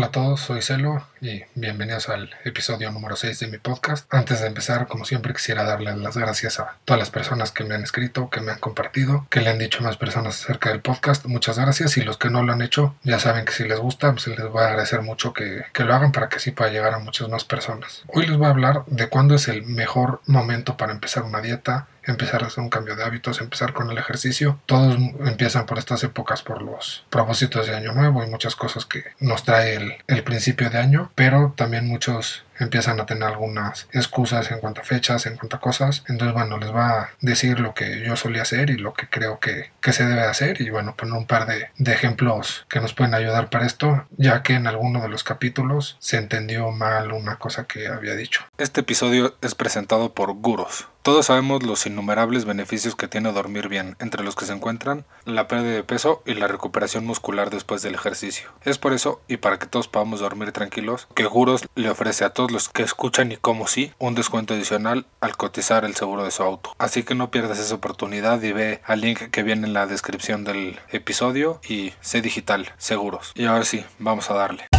Hola a todos, soy Celo y bienvenidos al episodio número 6 de mi podcast. Antes de empezar, como siempre, quisiera darles las gracias a todas las personas que me han escrito, que me han compartido, que le han dicho a más personas acerca del podcast. Muchas gracias y los que no lo han hecho, ya saben que si les gusta, pues les voy a agradecer mucho que, que lo hagan para que así pueda llegar a muchas más personas. Hoy les voy a hablar de cuándo es el mejor momento para empezar una dieta, empezar a hacer un cambio de hábitos, empezar con el ejercicio. Todos empiezan por estas épocas, por los propósitos de año nuevo y muchas cosas que nos trae el, el principio de año, pero también muchos empiezan a tener algunas excusas en cuanto a fechas, en cuanto a cosas. Entonces, bueno, les va a decir lo que yo solía hacer y lo que creo que, que se debe hacer y bueno, poner un par de, de, ejemplos que nos pueden ayudar para esto, ya que en alguno de los capítulos se entendió mal una cosa que había dicho. Este episodio es presentado por Guros. Todos sabemos los innumerables beneficios que tiene dormir bien, entre los que se encuentran la pérdida de peso y la recuperación muscular después del ejercicio. Es por eso, y para que todos podamos dormir tranquilos, que Guros le ofrece a todos los que escuchan y como sí un descuento adicional al cotizar el seguro de su auto. Así que no pierdas esa oportunidad y ve al link que viene en la descripción del episodio y sé digital, seguros. Y ahora sí, vamos a darle.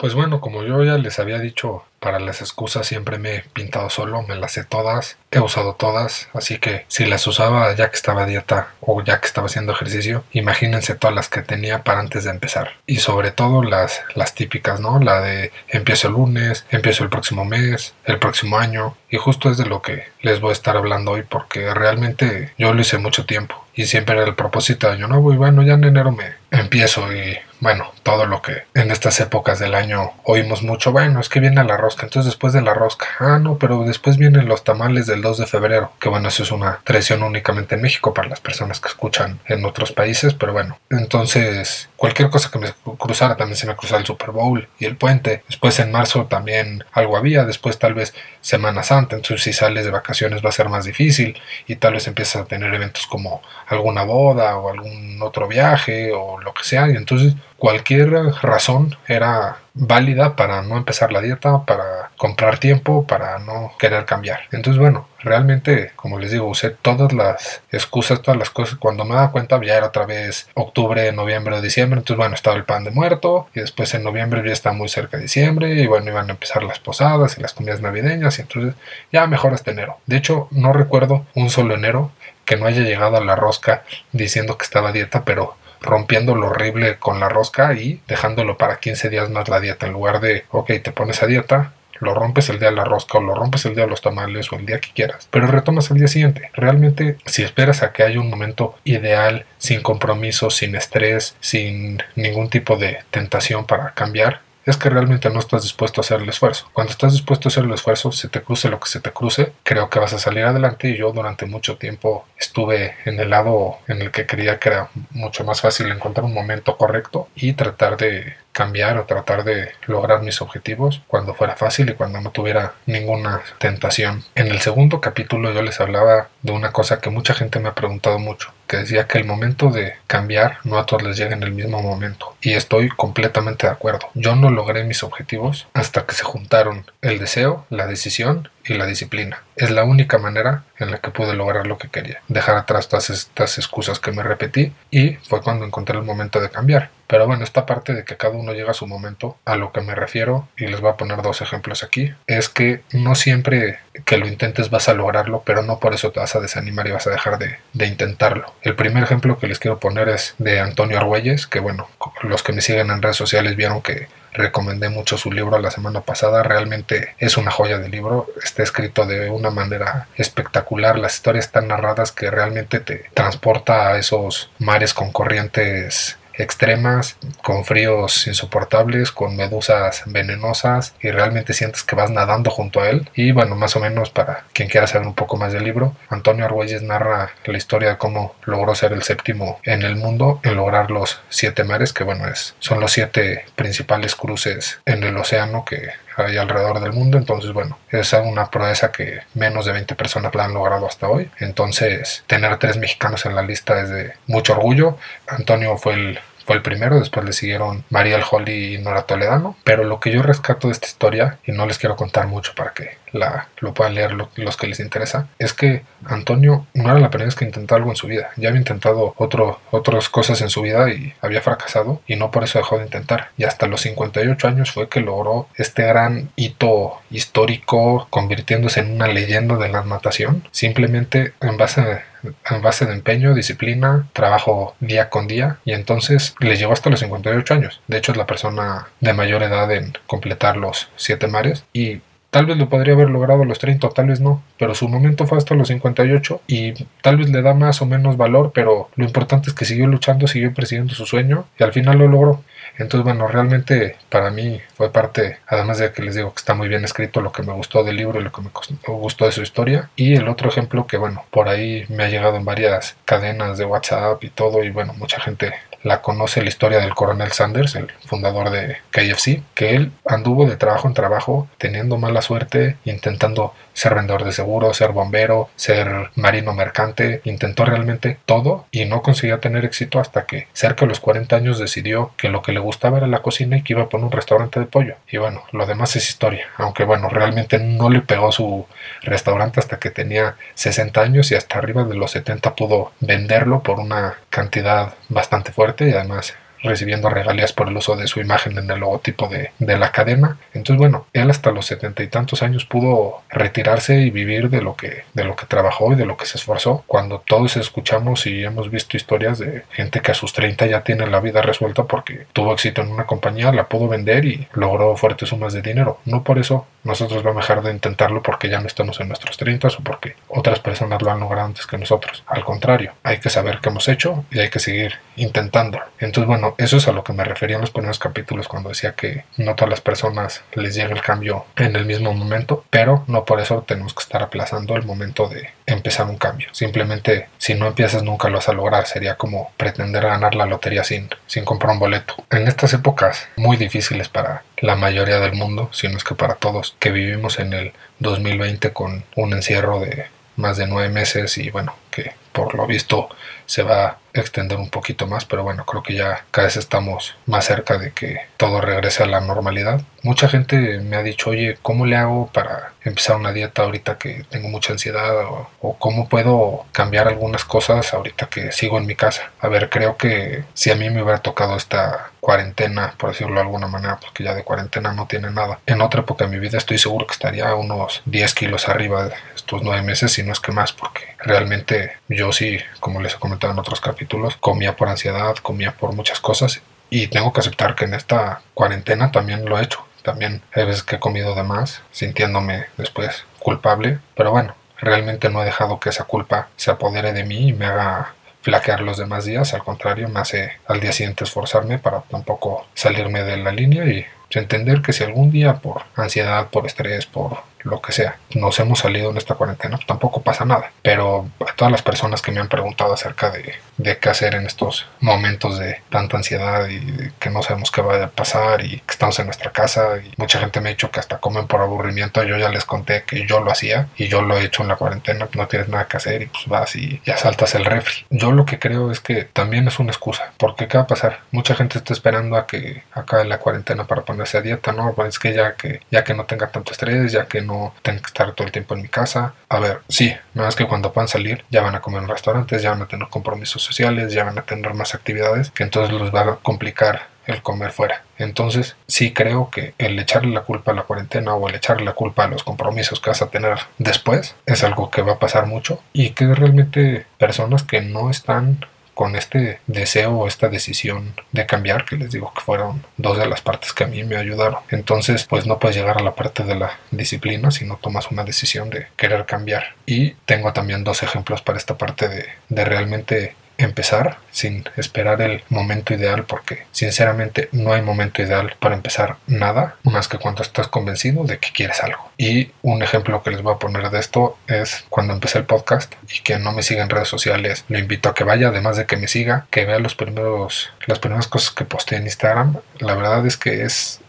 Pues bueno, como yo ya les había dicho, para las excusas siempre me he pintado solo, me las sé todas, he usado todas, así que si las usaba ya que estaba a dieta o ya que estaba haciendo ejercicio, imagínense todas las que tenía para antes de empezar. Y sobre todo las, las típicas, ¿no? La de empiezo el lunes, empiezo el próximo mes, el próximo año, y justo es de lo que les voy a estar hablando hoy porque realmente yo lo hice mucho tiempo y siempre era el propósito de año nuevo y bueno, ya en enero me empiezo y bueno, todo lo que en estas épocas del año oímos mucho, bueno, es que viene la rosca, entonces después de la rosca, ah, no, pero después vienen los tamales del 2 de febrero, que bueno, eso es una tradición únicamente en México para las personas que escuchan en otros países, pero bueno, entonces cualquier cosa que me cruzara, también se me cruzaba el Super Bowl y el puente, después en marzo también algo había, después tal vez Semana Santa, entonces si sales de vacaciones va a ser más difícil y tal vez empiezas a tener eventos como alguna boda o algún otro viaje o lo que sea, y entonces cualquier razón era válida para no empezar la dieta, para comprar tiempo, para no querer cambiar. Entonces, bueno, realmente, como les digo, usé todas las excusas, todas las cosas. Cuando me daba cuenta, ya era otra vez octubre, noviembre o diciembre. Entonces, bueno, estaba el pan de muerto. Y después en noviembre ya está muy cerca de diciembre. Y bueno, iban a empezar las posadas y las comidas navideñas. Y entonces, ya mejor hasta enero. De hecho, no recuerdo un solo enero que no haya llegado a la rosca diciendo que estaba dieta, pero rompiendo lo horrible con la rosca y dejándolo para 15 días más la dieta en lugar de, ok, te pones a dieta, lo rompes el día de la rosca o lo rompes el día de los tamales o el día que quieras, pero retomas el día siguiente. Realmente, si esperas a que haya un momento ideal, sin compromiso, sin estrés, sin ningún tipo de tentación para cambiar, es que realmente no estás dispuesto a hacer el esfuerzo. Cuando estás dispuesto a hacer el esfuerzo, se te cruce lo que se te cruce, creo que vas a salir adelante y yo durante mucho tiempo estuve en el lado en el que creía que era mucho más fácil encontrar un momento correcto y tratar de cambiar o tratar de lograr mis objetivos cuando fuera fácil y cuando no tuviera ninguna tentación. En el segundo capítulo yo les hablaba de una cosa que mucha gente me ha preguntado mucho, que decía que el momento de cambiar no a todos les llega en el mismo momento. Y estoy completamente de acuerdo. Yo no logré mis objetivos hasta que se juntaron el deseo, la decisión y la disciplina. Es la única manera en la que pude lograr lo que quería. Dejar atrás todas estas excusas que me repetí y fue cuando encontré el momento de cambiar. Pero bueno, esta parte de que cada uno llega a su momento, a lo que me refiero, y les voy a poner dos ejemplos aquí, es que no siempre que lo intentes vas a lograrlo, pero no por eso te vas a desanimar y vas a dejar de, intentarlo. El primer ejemplo que les quiero poner es de Antonio Argüelles, que bueno, los que me siguen en redes sociales vieron que recomendé mucho su libro la semana pasada, realmente es una joya de libro, está escrito de una manera espectacular, las historias están narradas que realmente te transporta a esos mares con corrientes extremas, con fríos insoportables, con medusas venenosas y realmente sientes que vas nadando junto a él. Y bueno, más o menos para quien quiera saber un poco más del libro, Antonio Argüelles narra la historia de cómo logró ser el séptimo en el mundo en lograr los siete mares, que bueno, es, son los siete principales cruces en el océano que hay alrededor del mundo. Entonces, bueno, es una proeza que menos de 20 personas la han logrado hasta hoy. Entonces, tener tres mexicanos en la lista es de mucho orgullo. Antonio fue el fue el primero, después le siguieron Mariel Holly y Nora Toledano, pero lo que yo rescato de esta historia, y no les quiero contar mucho para que la, lo puedan leer los que les interesa, es que Antonio no era la primera vez que intentó algo en su vida, ya había intentado otro, otras cosas en su vida y había fracasado y no por eso dejó de intentar. Y hasta los 58 años fue que logró este gran hito histórico convirtiéndose en una leyenda de la natación, simplemente en base a en base de empeño, disciplina, trabajo día con día y entonces le llegó hasta los 58 años. De hecho es la persona de mayor edad en completar los siete mares y Tal vez lo podría haber logrado a los 30, tal vez no, pero su momento fue hasta los 58 y tal vez le da más o menos valor, pero lo importante es que siguió luchando, siguió persiguiendo su sueño y al final lo logró. Entonces, bueno, realmente para mí fue parte, además de que les digo que está muy bien escrito lo que me gustó del libro y lo que me gustó de su historia. Y el otro ejemplo que, bueno, por ahí me ha llegado en varias cadenas de WhatsApp y todo, y bueno, mucha gente la conoce la historia del coronel Sanders, el fundador de KFC, que él anduvo de trabajo en trabajo teniendo mala suerte, intentando ser vendedor de seguros, ser bombero, ser marino mercante, intentó realmente todo y no conseguía tener éxito hasta que cerca de los 40 años decidió que lo que le gustaba era la cocina y que iba a poner un restaurante de pollo. Y bueno, lo demás es historia, aunque bueno, realmente no le pegó su restaurante hasta que tenía 60 años y hasta arriba de los 70 pudo venderlo por una cantidad bastante fuerte y además recibiendo regalías por el uso de su imagen en el logotipo de, la cadena. Entonces, bueno, él hasta los setenta y tantos años pudo retirarse y vivir de lo que, de lo que trabajó y de lo que se esforzó. Cuando todos escuchamos y hemos visto historias de gente que a sus 30 ya tiene la vida resuelta porque tuvo éxito en una compañía, la pudo vender y logró fuertes sumas de dinero. No por eso nosotros vamos a dejar de intentarlo porque ya no estamos en nuestros 30 o porque otras personas lo han logrado antes que nosotros. Al contrario, hay que saber qué hemos hecho y hay que seguir intentando. Entonces, bueno, eso es a lo que me refería en los primeros capítulos cuando decía que no todas las personas les llega el cambio en el mismo momento, pero no por eso tenemos que estar aplazando el momento de empezar un cambio. Simplemente, si no empiezas nunca lo vas a lograr. Sería como pretender ganar la lotería sin, sin comprar un boleto. En estas épocas muy difíciles para la mayoría del mundo, si no es que para todos, que vivimos en el 2020 con un encierro de más de nueve meses y bueno, que por lo visto se va a extender un poquito más, pero bueno, creo que ya cada vez estamos más cerca de que todo regrese a la normalidad. Mucha gente me ha dicho, oye, ¿cómo le hago para empezar una dieta ahorita que tengo mucha ansiedad? O, cómo puedo cambiar algunas cosas ahorita que sigo en mi casa. A ver, creo que si a mí me hubiera tocado esta cuarentena, por decirlo de alguna manera, porque ya de cuarentena no tiene nada. En otra época de mi vida estoy seguro que estaría unos 10 kilos arriba estos nueve meses, si no es que más, porque realmente yo sí, como les he comentado en otros capítulos, comía por ansiedad, comía por muchas cosas y tengo que aceptar que en esta cuarentena también lo he hecho. También hay veces que he comido de más, sintiéndome después culpable, pero bueno, realmente no he dejado que esa culpa se apodere de mí y me haga flaquear los demás días, al contrario, me hace al día siguiente esforzarme para tampoco salirme de la línea y entender que si algún día por ansiedad, por estrés, por lo que sea, nos hemos salido en esta cuarentena, tampoco pasa nada. Pero a todas las personas que me han preguntado acerca de, de qué hacer en estos momentos de tanta ansiedad y que no sabemos qué va a pasar y que estamos en nuestra casa y mucha gente me ha dicho que hasta comen por aburrimiento, yo ya les conté que yo lo hacía y yo lo he hecho en la cuarentena, no tienes nada que hacer y pues vas y ya saltas el refri. Yo lo que creo es que también es una excusa, porque ¿qué va a pasar? Mucha gente está esperando a que acabe la cuarentena para ponerse a dieta, ¿no? Pues es que ya que ya que no tenga tanto estrés, ya que no no tengo que estar todo el tiempo en mi casa. A ver, sí, nada más que cuando puedan salir ya van a comer en restaurantes, ya van a tener compromisos sociales, ya van a tener más actividades, que entonces les va a complicar el comer fuera. Entonces, sí creo que el echarle la culpa a la cuarentena o el echarle la culpa a los compromisos que vas a tener después es algo que va a pasar mucho y que realmente personas que no están con este deseo o esta decisión de cambiar, que les digo que fueron dos de las partes que a mí me ayudaron. Entonces, pues no puedes llegar a la parte de la disciplina si no tomas una decisión de querer cambiar. Y tengo también dos ejemplos para esta parte de, de realmente empezar sin esperar el momento ideal porque sinceramente no hay momento ideal para empezar nada más que cuando estás convencido de que quieres algo. Y un ejemplo que les voy a poner de esto es cuando empecé el podcast y que no me siga en redes sociales, lo invito a que vaya, además de que me siga, que vea los primeros las primeras cosas que posté en Instagram. La verdad es que es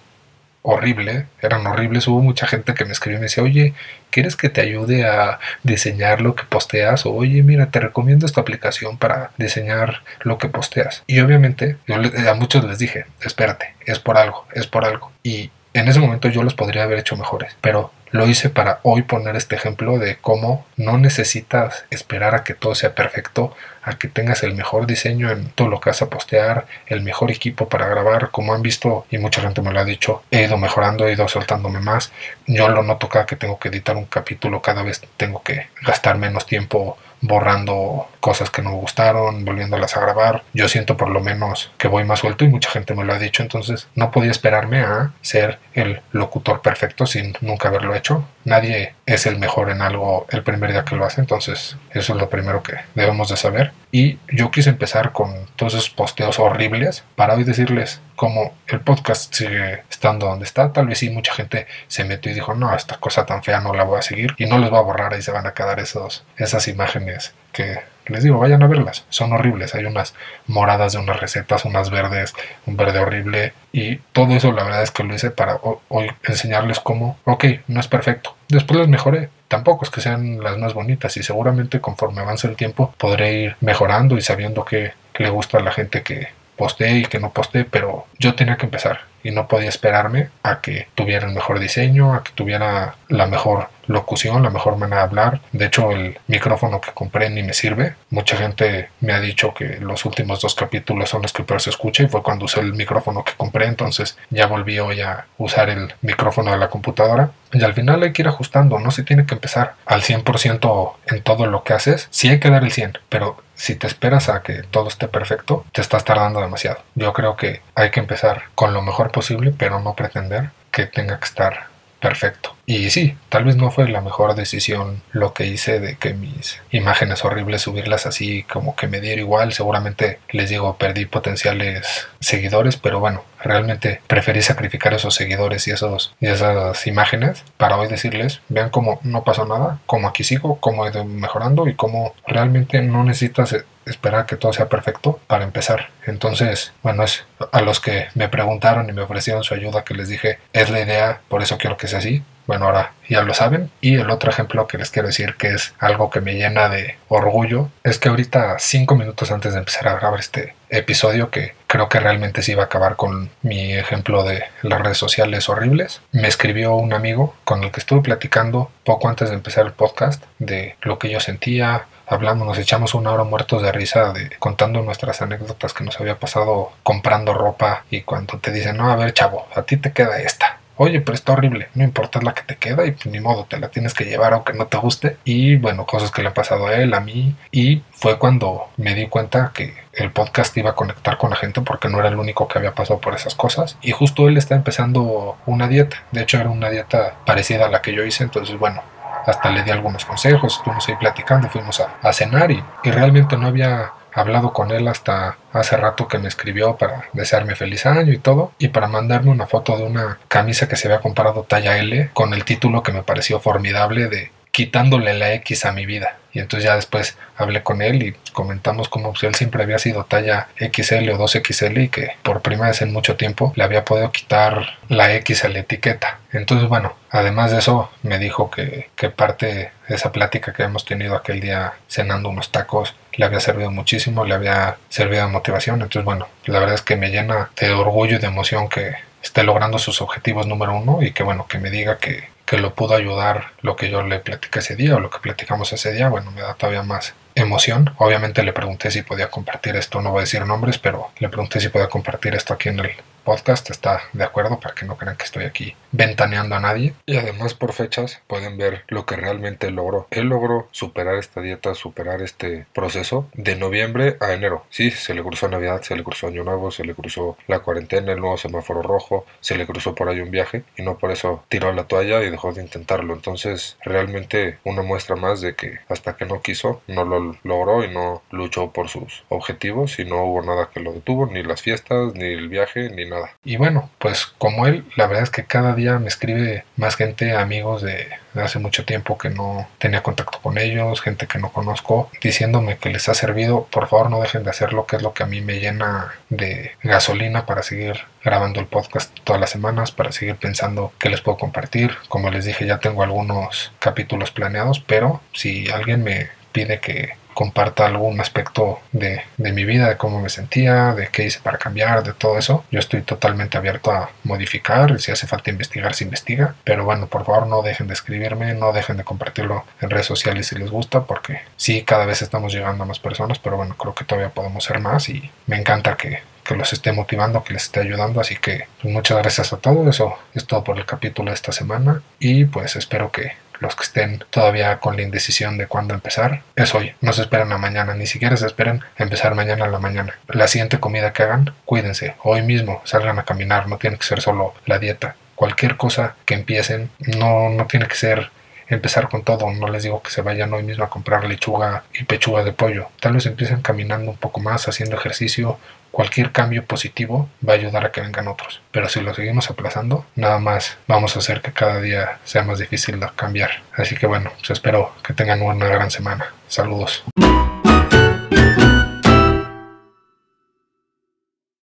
horrible, eran horribles. Hubo mucha gente que me escribió y me decía, oye, ¿quieres que te ayude a diseñar lo que posteas? O oye, mira, te recomiendo esta aplicación para diseñar lo que posteas. Y obviamente yo a muchos les dije, espérate, es por algo, es por algo. Y en ese momento yo los podría haber hecho mejores, pero lo hice para hoy poner este ejemplo de cómo no necesitas esperar a que todo sea perfecto, a que tengas el mejor diseño en todo lo que vas a postear, el mejor equipo para grabar, como han visto y mucha gente me lo ha dicho, he ido mejorando, he ido soltándome más. Yo lo noto cada que tengo que editar un capítulo, cada vez tengo que gastar menos tiempo borrando cosas que no me gustaron, volviéndolas a grabar. Yo siento por lo menos que voy más suelto y mucha gente me lo ha dicho, entonces no podía esperarme a ser el locutor perfecto sin nunca haberlo hecho. Nadie es el mejor en algo el primer día que lo hace, entonces eso es lo primero que debemos de saber. Y yo quise empezar con todos esos posteos horribles para hoy decirles cómo el podcast sigue estando donde está. Tal vez sí mucha gente se metió y dijo, no, esta cosa tan fea no la voy a seguir y no les va a borrar y se van a quedar esos, esas imágenes que les digo, vayan a verlas, son horribles. Hay unas moradas de unas recetas, unas verdes, un verde horrible. Y todo eso la verdad es que lo hice para hoy enseñarles cómo, ok, no es perfecto. Después les mejoré. Tampoco es que sean las más bonitas y seguramente conforme avance el tiempo podré ir mejorando y sabiendo que le gusta a la gente que postee y que no postee, pero yo tenía que empezar y no podía esperarme a que tuviera el mejor diseño, a que tuviera la mejor locución, la mejor manera de hablar. De hecho, el micrófono que compré ni me sirve. Mucha gente me ha dicho que los últimos dos capítulos son los que peor se escucha y fue cuando usé el micrófono que compré. Entonces ya volví hoy a usar el micrófono de la computadora. Y al final hay que ir ajustando, no se tiene que empezar al 100% en todo lo que haces. Sí hay que dar el 100, pero si te esperas a que todo esté perfecto, te estás tardando demasiado. Yo creo que hay que empezar con lo mejor posible, pero no pretender que tenga que estar perfecto. Y sí, tal vez no fue la mejor decisión lo que hice de que mis imágenes horribles subirlas así como que me diera igual. Seguramente les digo, perdí potenciales seguidores, pero bueno, realmente preferí sacrificar esos seguidores y, esos, y esas imágenes para hoy decirles, vean cómo no pasó nada, cómo aquí sigo, cómo he ido mejorando y cómo realmente no necesitas esperar que todo sea perfecto para empezar. Entonces, bueno, es a los que me preguntaron y me ofrecieron su ayuda que les dije, es la idea, por eso quiero que sea así. Bueno, ahora ya lo saben. Y el otro ejemplo que les quiero decir que es algo que me llena de orgullo es que ahorita, cinco minutos antes de empezar a grabar este episodio, que creo que realmente se iba a acabar con mi ejemplo de las redes sociales horribles, me escribió un amigo con el que estuve platicando poco antes de empezar el podcast de lo que yo sentía, hablamos, nos echamos una hora muertos de risa de contando nuestras anécdotas que nos había pasado comprando ropa y cuando te dicen, no, a ver chavo, a ti te queda esta. Oye, pero está horrible, no importa la que te queda y ni modo, te la tienes que llevar aunque no te guste. Y bueno, cosas que le han pasado a él, a mí. Y fue cuando me di cuenta que el podcast iba a conectar con la gente porque no era el único que había pasado por esas cosas. Y justo él está empezando una dieta. De hecho, era una dieta parecida a la que yo hice. Entonces, bueno, hasta le di algunos consejos, estuvimos ahí platicando, fuimos a, cenar y, y, realmente no había hablado con él hasta hace rato que me escribió para desearme feliz año y todo y para mandarme una foto de una camisa que se había comprado talla L con el título que me pareció formidable de quitándole la X a mi vida. Y entonces ya después hablé con él y comentamos cómo pues, él siempre había sido talla XL o 2XL y que por primera vez en mucho tiempo le había podido quitar la X a la etiqueta. Entonces, bueno, además de eso, me dijo que, que parte de esa plática que hemos tenido aquel día cenando unos tacos le había servido muchísimo, le había servido de motivación. Entonces, bueno, la verdad es que me llena de orgullo y de emoción que esté logrando sus objetivos número uno y que bueno, que me diga que, que lo pudo ayudar lo que yo le platicé ese día o lo que platicamos ese día, bueno, me da todavía más emoción. Obviamente le pregunté si podía compartir esto, no voy a decir nombres, pero le pregunté si podía compartir esto aquí en el podcast está de acuerdo para que no crean que estoy aquí ventaneando a nadie. Y además por fechas pueden ver lo que realmente logró. Él logró superar esta dieta, superar este proceso de noviembre a enero. Sí, se le cruzó Navidad, se le cruzó Año Nuevo, se le cruzó la cuarentena, el nuevo semáforo rojo, se le cruzó por ahí un viaje y no por eso tiró la toalla y dejó de intentarlo. Entonces realmente una muestra más de que hasta que no quiso no lo logró y no luchó por sus objetivos y no hubo nada que lo detuvo, ni las fiestas, ni el viaje, ni Y bueno, pues como él, la verdad es que cada día me escribe más gente, amigos de, hace mucho tiempo que no tenía contacto con ellos, gente que no conozco, diciéndome que les ha servido. Por favor, no dejen de hacerlo, que es lo que a mí me llena de gasolina para seguir grabando el podcast todas las semanas, para seguir pensando qué les puedo compartir. Como les dije, ya tengo algunos capítulos planeados, pero si alguien me pide que comparta algún aspecto de, de, mi vida, de cómo me sentía, de qué hice para cambiar, de todo eso. Yo estoy totalmente abierto a modificar, si hace falta investigar, se investiga. Pero bueno, por favor no dejen de escribirme, no dejen de compartirlo en redes sociales si les gusta, porque sí, cada vez estamos llegando a más personas, pero bueno, creo que todavía podemos ser más y me encanta que, que los esté motivando, que les esté ayudando. Así que pues, muchas gracias a todos. Eso es todo por el capítulo de esta semana. Y pues espero que los que estén todavía con la indecisión de cuándo empezar, es hoy. No se esperen a mañana, ni siquiera se esperen a empezar mañana a la mañana. La siguiente comida que hagan, cuídense. Hoy mismo salgan a caminar, no tiene que ser solo la dieta. Cualquier cosa que empiecen, no, no tiene que ser empezar con todo. No les digo que se vayan hoy mismo a comprar lechuga y pechuga de pollo. Tal vez empiecen caminando un poco más, haciendo ejercicio cualquier cambio positivo va a ayudar a que vengan otros. Pero si lo seguimos aplazando, nada más vamos a hacer que cada día sea más difícil de cambiar. Así que bueno, pues espero que tengan una gran semana. Saludos.